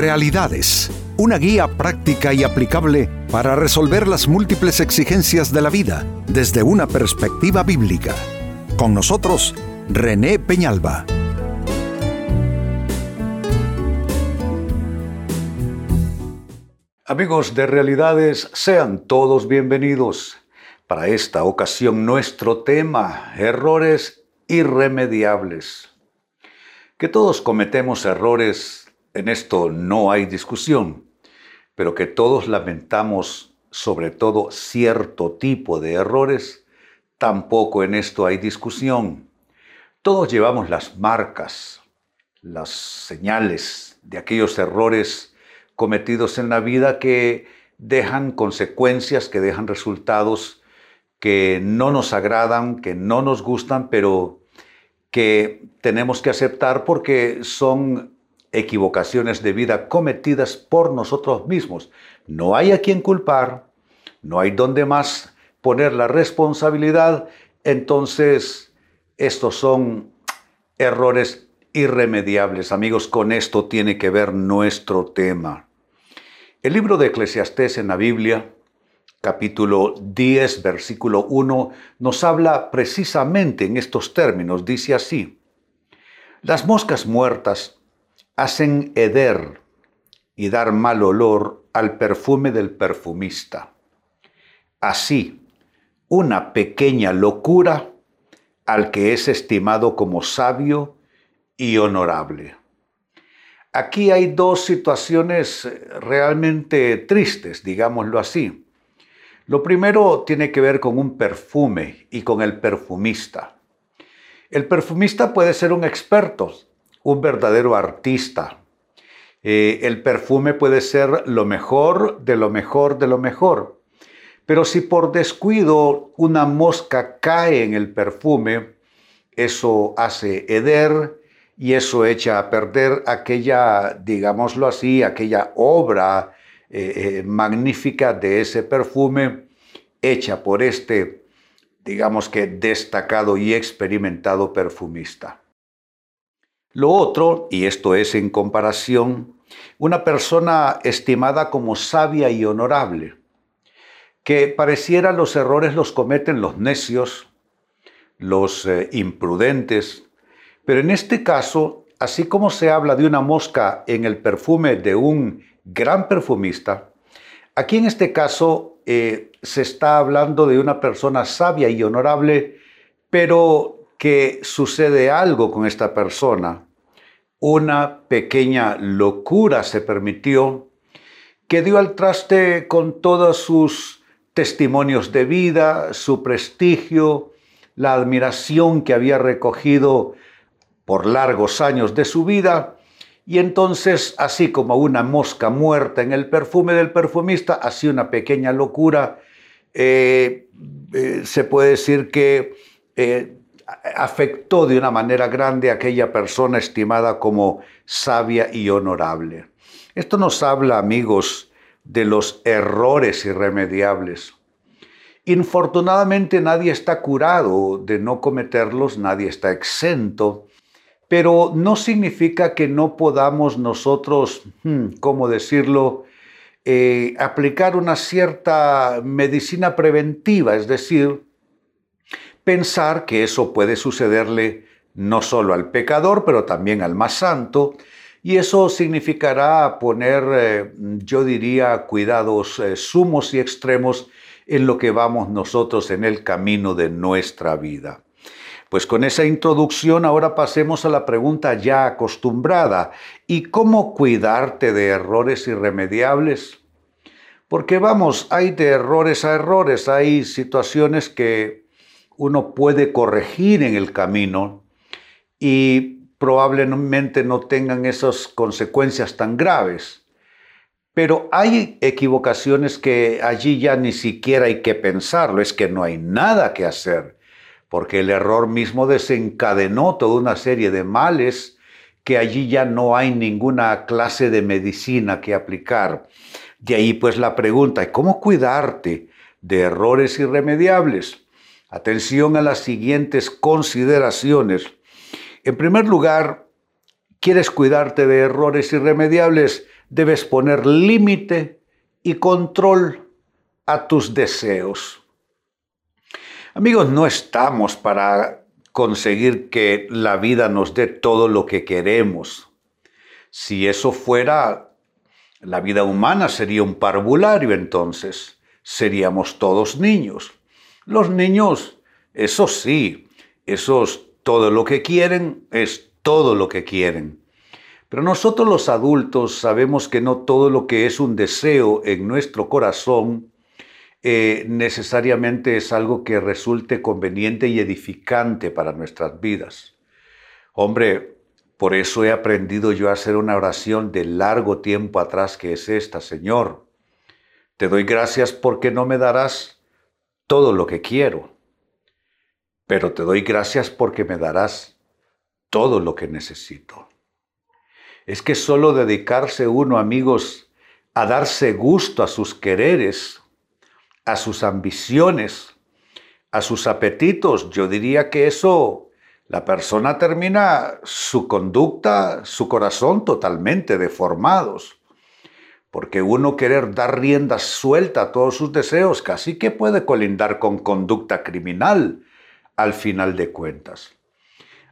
Realidades, una guía práctica y aplicable para resolver las múltiples exigencias de la vida desde una perspectiva bíblica. Con nosotros, René Peñalba. Amigos de Realidades, sean todos bienvenidos. Para esta ocasión nuestro tema, errores irremediables. Que todos cometemos errores, en esto no hay discusión, pero que todos lamentamos sobre todo cierto tipo de errores, tampoco en esto hay discusión. Todos llevamos las marcas, las señales de aquellos errores cometidos en la vida que dejan consecuencias, que dejan resultados que no nos agradan, que no nos gustan, pero que tenemos que aceptar porque son equivocaciones de vida cometidas por nosotros mismos. No hay a quien culpar, no hay donde más poner la responsabilidad, entonces estos son errores irremediables. Amigos, con esto tiene que ver nuestro tema. El libro de Eclesiastés en la Biblia capítulo 10, versículo 1, nos habla precisamente en estos términos. Dice así, las moscas muertas hacen heder y dar mal olor al perfume del perfumista. Así, una pequeña locura al que es estimado como sabio y honorable. Aquí hay dos situaciones realmente tristes, digámoslo así. Lo primero tiene que ver con un perfume y con el perfumista. El perfumista puede ser un experto, un verdadero artista. Eh, el perfume puede ser lo mejor de lo mejor de lo mejor. Pero si por descuido una mosca cae en el perfume, eso hace heder y eso echa a perder aquella, digámoslo así, aquella obra eh, eh, magnífica de ese perfume hecha por este, digamos que destacado y experimentado perfumista. Lo otro, y esto es en comparación, una persona estimada como sabia y honorable, que pareciera los errores los cometen los necios, los eh, imprudentes, pero en este caso, así como se habla de una mosca en el perfume de un gran perfumista, aquí en este caso eh, se está hablando de una persona sabia y honorable, pero que sucede algo con esta persona. Una pequeña locura se permitió que dio al traste con todos sus testimonios de vida, su prestigio, la admiración que había recogido por largos años de su vida, y entonces, así como una mosca muerta en el perfume del perfumista, así una pequeña locura, eh, eh, se puede decir que eh, afectó de una manera grande a aquella persona estimada como sabia y honorable. Esto nos habla, amigos, de los errores irremediables. Infortunadamente nadie está curado de no cometerlos, nadie está exento pero no significa que no podamos nosotros, hmm, ¿cómo decirlo?, eh, aplicar una cierta medicina preventiva, es decir, pensar que eso puede sucederle no solo al pecador, pero también al más santo, y eso significará poner, eh, yo diría, cuidados eh, sumos y extremos en lo que vamos nosotros en el camino de nuestra vida. Pues con esa introducción ahora pasemos a la pregunta ya acostumbrada. ¿Y cómo cuidarte de errores irremediables? Porque vamos, hay de errores a errores, hay situaciones que uno puede corregir en el camino y probablemente no tengan esas consecuencias tan graves. Pero hay equivocaciones que allí ya ni siquiera hay que pensarlo, es que no hay nada que hacer porque el error mismo desencadenó toda una serie de males que allí ya no hay ninguna clase de medicina que aplicar. De ahí pues la pregunta, ¿cómo cuidarte de errores irremediables? Atención a las siguientes consideraciones. En primer lugar, quieres cuidarte de errores irremediables, debes poner límite y control a tus deseos. Amigos, no estamos para conseguir que la vida nos dé todo lo que queremos. Si eso fuera, la vida humana sería un parvulario entonces. Seríamos todos niños. Los niños, eso sí, esos todo lo que quieren es todo lo que quieren. Pero nosotros los adultos sabemos que no todo lo que es un deseo en nuestro corazón eh, necesariamente es algo que resulte conveniente y edificante para nuestras vidas. Hombre, por eso he aprendido yo a hacer una oración de largo tiempo atrás que es esta, Señor. Te doy gracias porque no me darás todo lo que quiero, pero te doy gracias porque me darás todo lo que necesito. Es que solo dedicarse uno, amigos, a darse gusto a sus quereres, a sus ambiciones, a sus apetitos, yo diría que eso, la persona termina su conducta, su corazón totalmente deformados. Porque uno querer dar rienda suelta a todos sus deseos casi que puede colindar con conducta criminal al final de cuentas.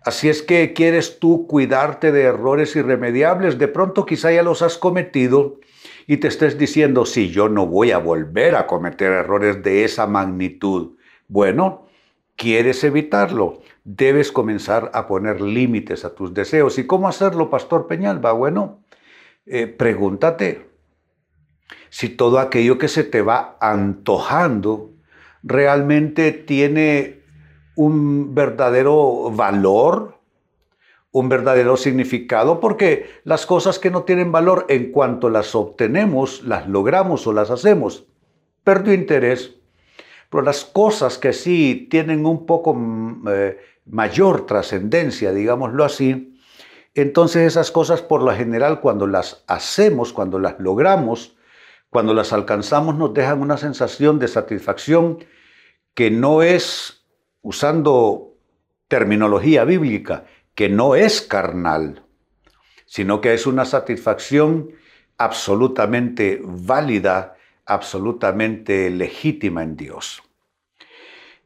Así es que quieres tú cuidarte de errores irremediables, de pronto quizá ya los has cometido y te estés diciendo, si yo no voy a volver a cometer errores de esa magnitud. Bueno, quieres evitarlo, debes comenzar a poner límites a tus deseos. ¿Y cómo hacerlo, Pastor Peñalba? Bueno, eh, pregúntate si todo aquello que se te va antojando realmente tiene un verdadero valor un verdadero significado porque las cosas que no tienen valor en cuanto las obtenemos, las logramos o las hacemos, perdió interés. Pero las cosas que sí tienen un poco mm, eh, mayor trascendencia, digámoslo así, entonces esas cosas por lo general cuando las hacemos, cuando las logramos, cuando las alcanzamos nos dejan una sensación de satisfacción que no es, usando terminología bíblica, que no es carnal, sino que es una satisfacción absolutamente válida, absolutamente legítima en Dios.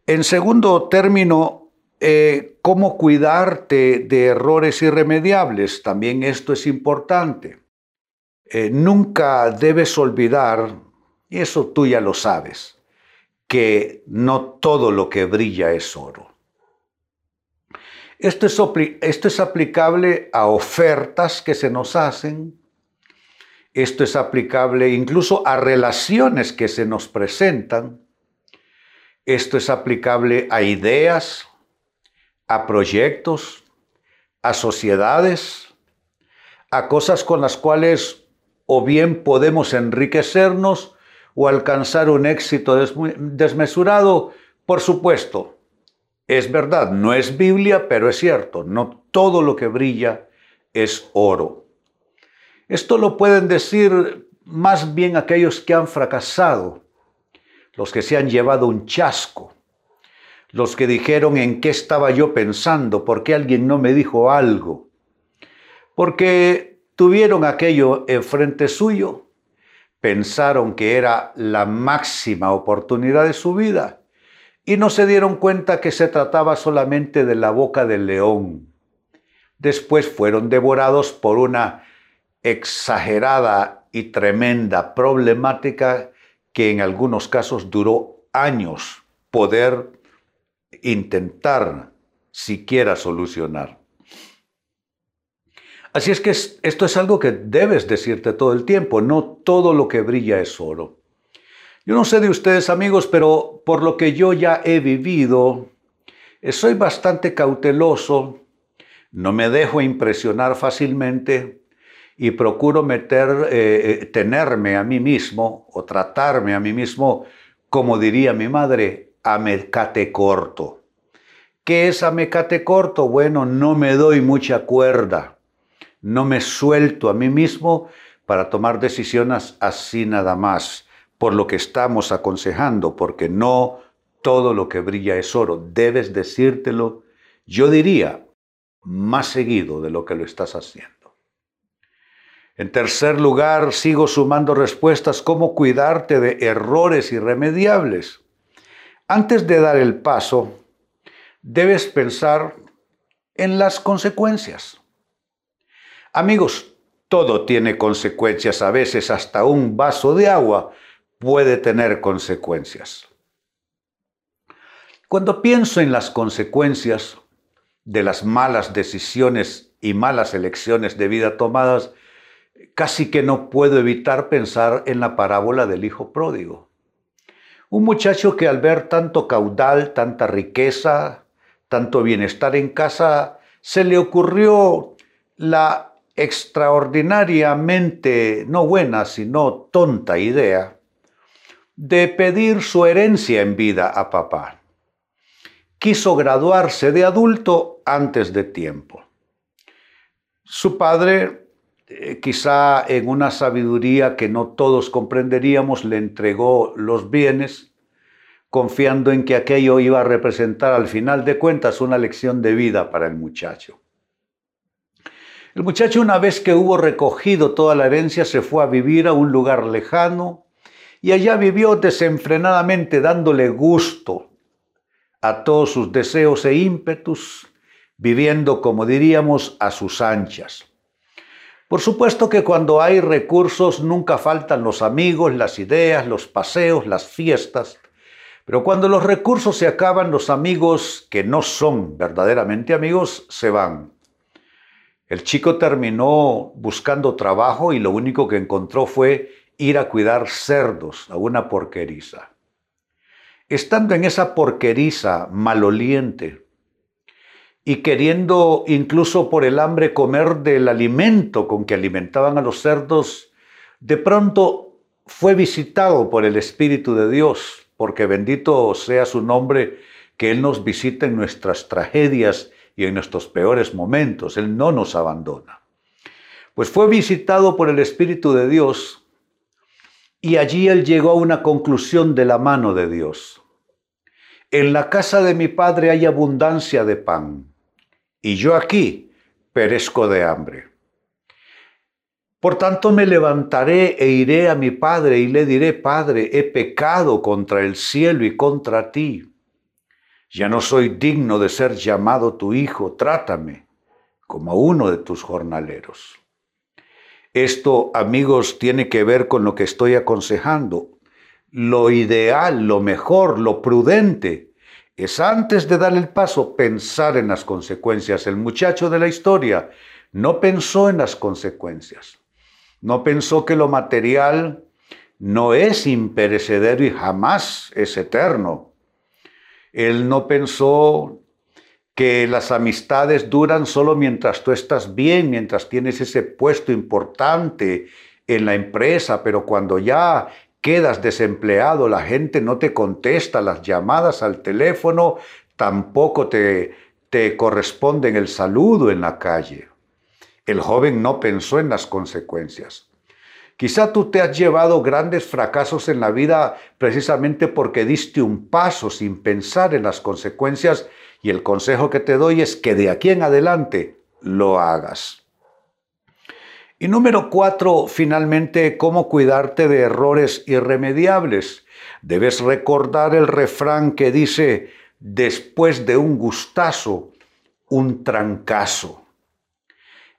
En segundo término, eh, cómo cuidarte de errores irremediables. También esto es importante. Eh, nunca debes olvidar, y eso tú ya lo sabes, que no todo lo que brilla es oro. Esto es, aplicable a ofertas que se nos hacen, esto es aplicable incluso a relaciones que se nos presentan, esto es aplicable a ideas, a proyectos, a sociedades, a cosas con las cuales o bien podemos enriquecernos o alcanzar un éxito desmesurado, por supuesto, es verdad, no es Biblia, pero es cierto, no todo lo que brilla es oro. Esto lo pueden decir más bien aquellos que han fracasado, los que se han llevado un chasco, los que dijeron en qué estaba yo pensando, por qué alguien no me dijo algo, porque tuvieron aquello enfrente suyo, pensaron que era la máxima oportunidad de su vida y no se dieron cuenta que se trataba solamente de la boca del león. Después fueron devorados por una exagerada y tremenda problemática que en algunos casos duró años poder intentar siquiera solucionar. Así es que esto es algo que debes decirte todo el tiempo, no todo lo que brilla es oro. Yo no sé de ustedes amigos, pero por lo que yo ya he vivido, eh, soy bastante cauteloso, no me dejo impresionar fácilmente y procuro meter, eh, eh, tenerme a mí mismo o tratarme a mí mismo, como diría mi madre, a mecate corto. ¿Qué es a mecate corto? Bueno, no me doy mucha cuerda, no me suelto a mí mismo para tomar decisiones así nada más por lo que estamos aconsejando, porque no todo lo que brilla es oro. Debes decírtelo, yo diría, más seguido de lo que lo estás haciendo. En tercer lugar, sigo sumando respuestas, cómo cuidarte de errores irremediables. Antes de dar el paso, debes pensar en las consecuencias. Amigos, todo tiene consecuencias, a veces hasta un vaso de agua puede tener consecuencias. Cuando pienso en las consecuencias de las malas decisiones y malas elecciones de vida tomadas, casi que no puedo evitar pensar en la parábola del hijo pródigo. Un muchacho que al ver tanto caudal, tanta riqueza, tanto bienestar en casa, se le ocurrió la extraordinariamente no buena, sino tonta idea de pedir su herencia en vida a papá. Quiso graduarse de adulto antes de tiempo. Su padre, eh, quizá en una sabiduría que no todos comprenderíamos, le entregó los bienes, confiando en que aquello iba a representar al final de cuentas una lección de vida para el muchacho. El muchacho una vez que hubo recogido toda la herencia se fue a vivir a un lugar lejano y allá vivió desenfrenadamente dándole gusto a todos sus deseos e ímpetus, viviendo, como diríamos, a sus anchas. Por supuesto que cuando hay recursos nunca faltan los amigos, las ideas, los paseos, las fiestas, pero cuando los recursos se acaban, los amigos que no son verdaderamente amigos se van. El chico terminó buscando trabajo y lo único que encontró fue ir a cuidar cerdos a una porqueriza. Estando en esa porqueriza maloliente y queriendo incluso por el hambre comer del alimento con que alimentaban a los cerdos, de pronto fue visitado por el Espíritu de Dios, porque bendito sea su nombre, que Él nos visita en nuestras tragedias y en nuestros peores momentos. Él no nos abandona. Pues fue visitado por el Espíritu de Dios y allí él llegó a una conclusión de la mano de Dios. En la casa de mi padre hay abundancia de pan y yo aquí perezco de hambre. Por tanto me levantaré e iré a mi padre y le diré, Padre, he pecado contra el cielo y contra ti ya no soy digno de ser llamado tu hijo, trátame como uno de tus jornaleros. Esto, amigos, tiene que ver con lo que estoy aconsejando. Lo ideal, lo mejor, lo prudente, es antes de dar el paso pensar en las consecuencias. El muchacho de la historia no pensó en las consecuencias. No pensó que lo material no es imperecedero y jamás es eterno él no pensó que las amistades duran solo mientras tú estás bien, mientras tienes ese puesto importante en la empresa, pero cuando ya quedas desempleado, la gente no te contesta las llamadas al teléfono, tampoco te, te corresponden el saludo en la calle. El joven no pensó en las consecuencias. Quizá tú te has llevado grandes fracasos en la vida precisamente porque diste un paso sin pensar en las consecuencias y el consejo que te doy es que de aquí en adelante lo hagas. Y número cuatro, finalmente, cómo cuidarte de errores irremediables. Debes recordar el refrán que dice, después de un gustazo, un trancazo.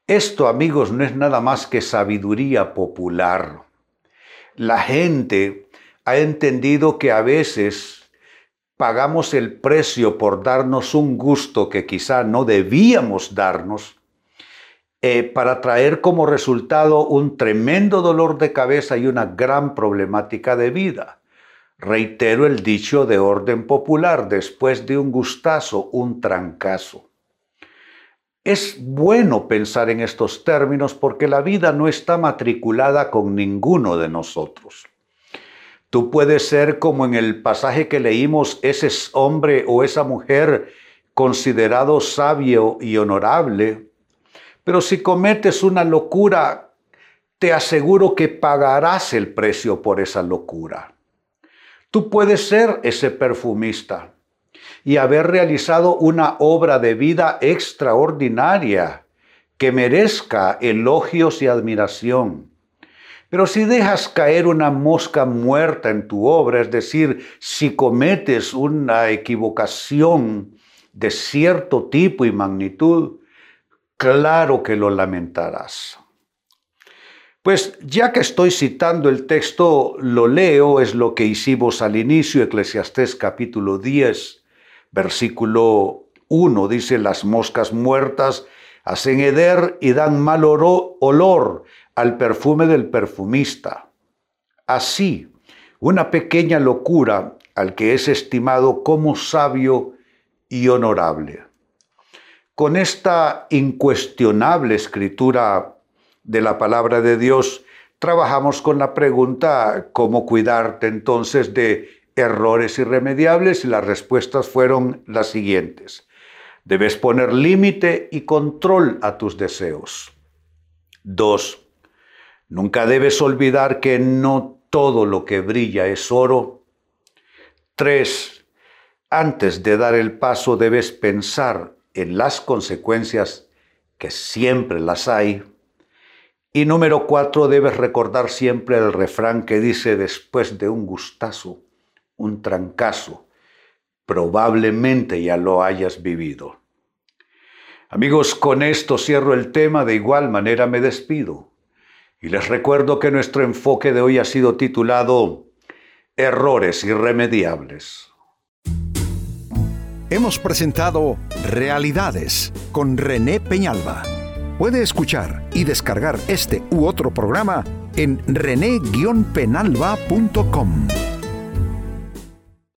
Esto, amigos, no es nada más que sabiduría popular. La gente ha entendido que a veces pagamos el precio por darnos un gusto que quizá no debíamos darnos eh, para traer como resultado un tremendo dolor de cabeza y una gran problemática de vida. Reitero el dicho de orden popular, después de un gustazo, un trancazo. Es bueno pensar en estos términos porque la vida no está matriculada con ninguno de nosotros. Tú puedes ser como en el pasaje que leímos, ese hombre o esa mujer considerado sabio y honorable, pero si cometes una locura, te aseguro que pagarás el precio por esa locura. Tú puedes ser ese perfumista y haber realizado una obra de vida extraordinaria que merezca elogios y admiración. Pero si dejas caer una mosca muerta en tu obra, es decir, si cometes una equivocación de cierto tipo y magnitud, claro que lo lamentarás. Pues ya que estoy citando el texto, lo leo, es lo que hicimos al inicio, Eclesiastés capítulo 10, versículo 1, dice, las moscas muertas hacen heder y dan mal olor al perfume del perfumista. Así, una pequeña locura al que es estimado como sabio y honorable. Con esta incuestionable escritura de la palabra de Dios, trabajamos con la pregunta cómo cuidarte entonces de errores irremediables y las respuestas fueron las siguientes. Debes poner límite y control a tus deseos. Dos, Nunca debes olvidar que no todo lo que brilla es oro. Tres, Antes de dar el paso debes pensar en las consecuencias, que siempre las hay. Y número cuatro, debes recordar siempre el refrán que dice después de un gustazo, un trancazo, probablemente ya lo hayas vivido. Amigos, con esto cierro el tema, de igual manera me despido. Y les recuerdo que nuestro enfoque de hoy ha sido titulado Errores irremediables. Hemos presentado Realidades con René Peñalba. Puede escuchar y descargar este u otro programa en rene-penalba.com.